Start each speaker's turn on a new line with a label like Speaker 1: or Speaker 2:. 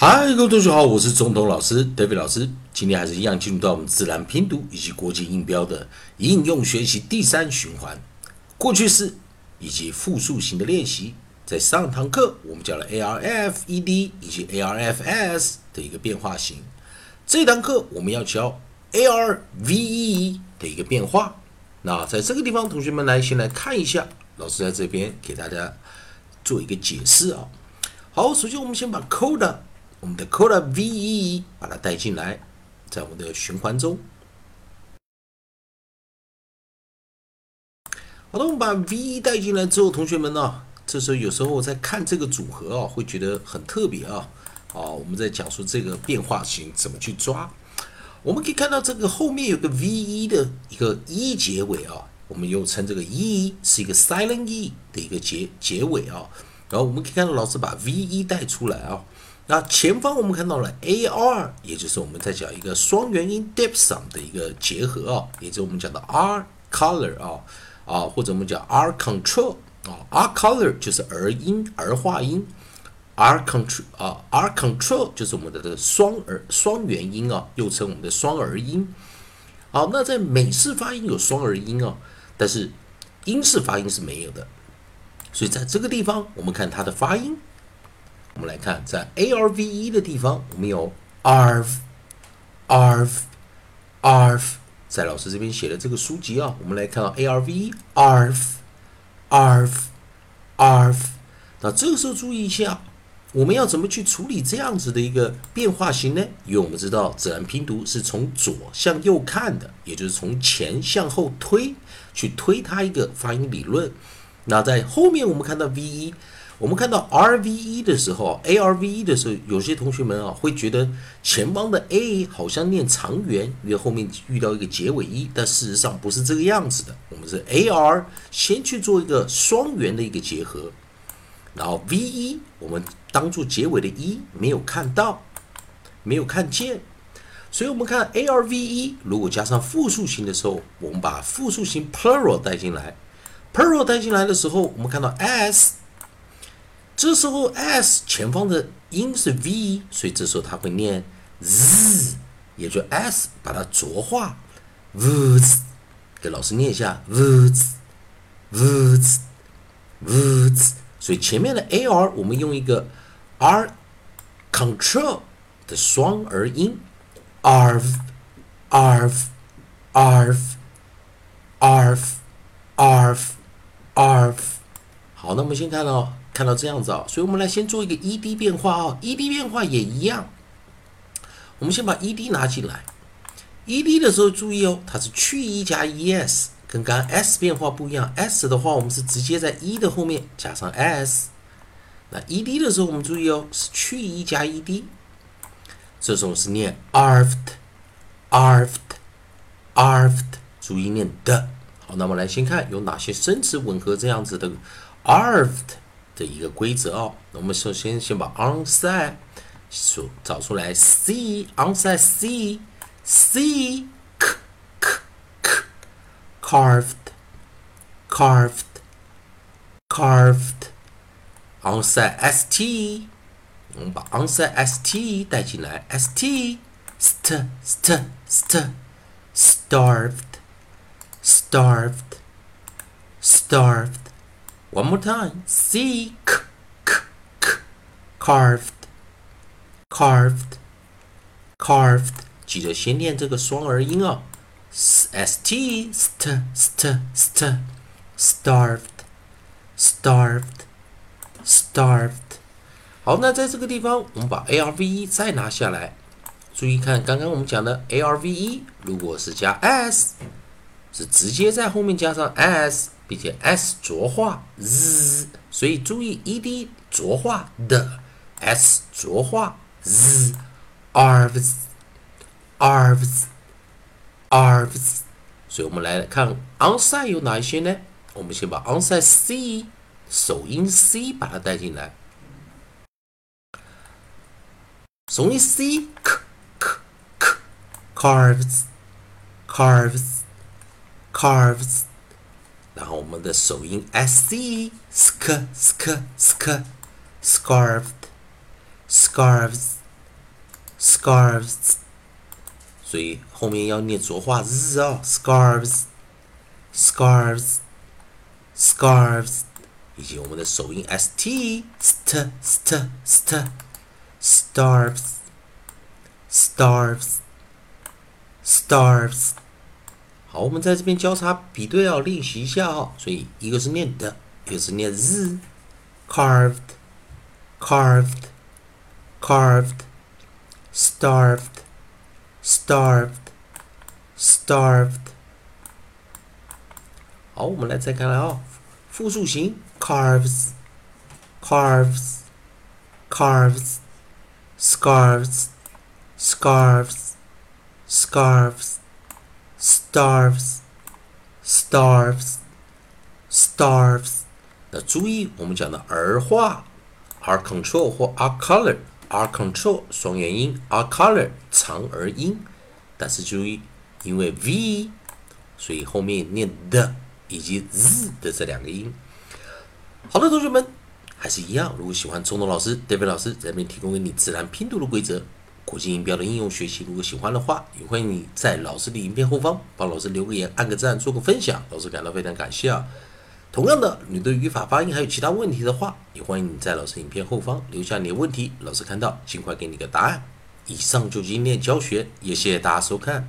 Speaker 1: 嗨，各位同学好，我是中通老师 David 老师。今天还是一样进入到我们自然拼读以及国际音标的应用学习第三循环，过去式以及复数型的练习。在上堂课我们教了 ARF ED 以及 ARFS 的一个变化型，这堂课我们要教 ARVE 的一个变化。那在这个地方，同学们来先来看一下，老师在这边给大家做一个解释啊。好，首先我们先把 Coda。我们的 Coda VE 把它带进来，在我们的循环中。好的，我们把 VE 带进来之后，同学们呢，这时候有时候在看这个组合啊，会觉得很特别啊。好，我们在讲述这个变化型怎么去抓。我们可以看到这个后面有个 VE 的一个 E 结尾啊，我们又称这个 E 是一个 Silent E 的一个结结尾啊。然后我们可以看到老师把 VE 带出来啊。那前方我们看到了 AR，也就是我们在讲一个双元音 diphthong 的一个结合啊，也就是我们讲的 R color 啊啊，或者我们讲 R control 啊，R color 就是儿音儿化音，R control 啊，R control 就是我们的这个双儿双元音啊，又称我们的双儿音。好，那在美式发音有双儿音啊，但是英式发音是没有的，所以在这个地方我们看它的发音。我们来看，在 A R V E 的地方，我们有 arf，arf，arf，在老师这边写的这个书籍啊，我们来看到 A R V 一，arf，arf，arf。那这个时候注意一下，我们要怎么去处理这样子的一个变化型呢？因为我们知道自然拼读是从左向右看的，也就是从前向后推，去推它一个发音理论。那在后面我们看到 V E。我们看到 R V E 的时候，A R V E 的时候，有些同学们啊会觉得前方的 A 好像念长元，因为后面遇到一个结尾一，但事实上不是这个样子的。我们是 A R 先去做一个双元的一个结合，然后 V E 我们当做结尾的一没有看到，没有看见，所以我们看 A R V E 如果加上复数型的时候，我们把复数型 plural 带进来，plural 带进来的时候，我们看到 S。这时候 s 前方的音是 v，所以这时候它会念 z，也就 s 把它浊化，woods，给老师念一下。Woods，woods，woods，所以前面的 ar 我们用一个 r control 的双儿音，arf，arf，arf，arf，arf，好，那我们先看到。看到这样子啊，所以我们来先做一个 ed 变化啊，ed 变化也一样。我们先把 ed 拿进来，ed 的时候注意哦，它是去 e 加 es，跟刚刚 s 变化不一样。s 的话，我们是直接在 e 的后面加上 s。那 ed 的时候，我们注意哦，是去 e 加 ed。这时候是念 arfed，arfed，arfed，注意念的。好，那么来先看有哪些生词吻合这样子的 arfed。的一个规则哦，我们首先先把 onside 数找出来，c onside c c k k k carved carved carved onside st 我们把 onside st 带进来，st st st st starved starved starved One more time. C k k k carved carved carved，记得先念这个双儿音哦。s t st st st starved starved starved。好，那在这个地方，我们把 a r v e 再拿下来。注意看，刚刚我们讲的 a r v e，如果是加 s，是直接在后面加上 s。并且 s 浊化 z，所以注意 ed 浊化的 s 浊化 z，arvs，arvs，arvs。所以我们来看 onside 有哪一些呢？我们先把 onside c 首音 c 把它带进来，首音 c k k k carves，carves，carves。然后我们的首音 s c sk sk sk scarved scarves scarves，所以后面要念浊化日哦，scarves，scarves，scarves，以及我们的首音 st st st st starves，starves，starves。好，我们在这边交叉比对啊，练习一下啊。所以一个是念的，一个是念日，carved，carved，carved，starved，starved，starved。好，我们来再看来啊，复数形，carves，carves，carves，scarves，scarves，scarves。Starves, starves, starves。那注意，我们讲的儿化，r control 或 r color，r control 双元音，r color 长儿音。但是注意，因为 v，所以后面念的以及 z 的这两个音。好的，同学们，还是一样。如果喜欢中东老师、David 老师这边提供给你自然拼读的规则。国际音标的应用学习，如果喜欢的话，也欢迎你在老师的影片后方帮老师留个言、按个赞、做个分享，老师感到非常感谢啊。同样的，你对语法、发音还有其他问题的话，也欢迎你在老师影片后方留下你的问题，老师看到尽快给你个答案。以上就是今天教学，也谢谢大家收看。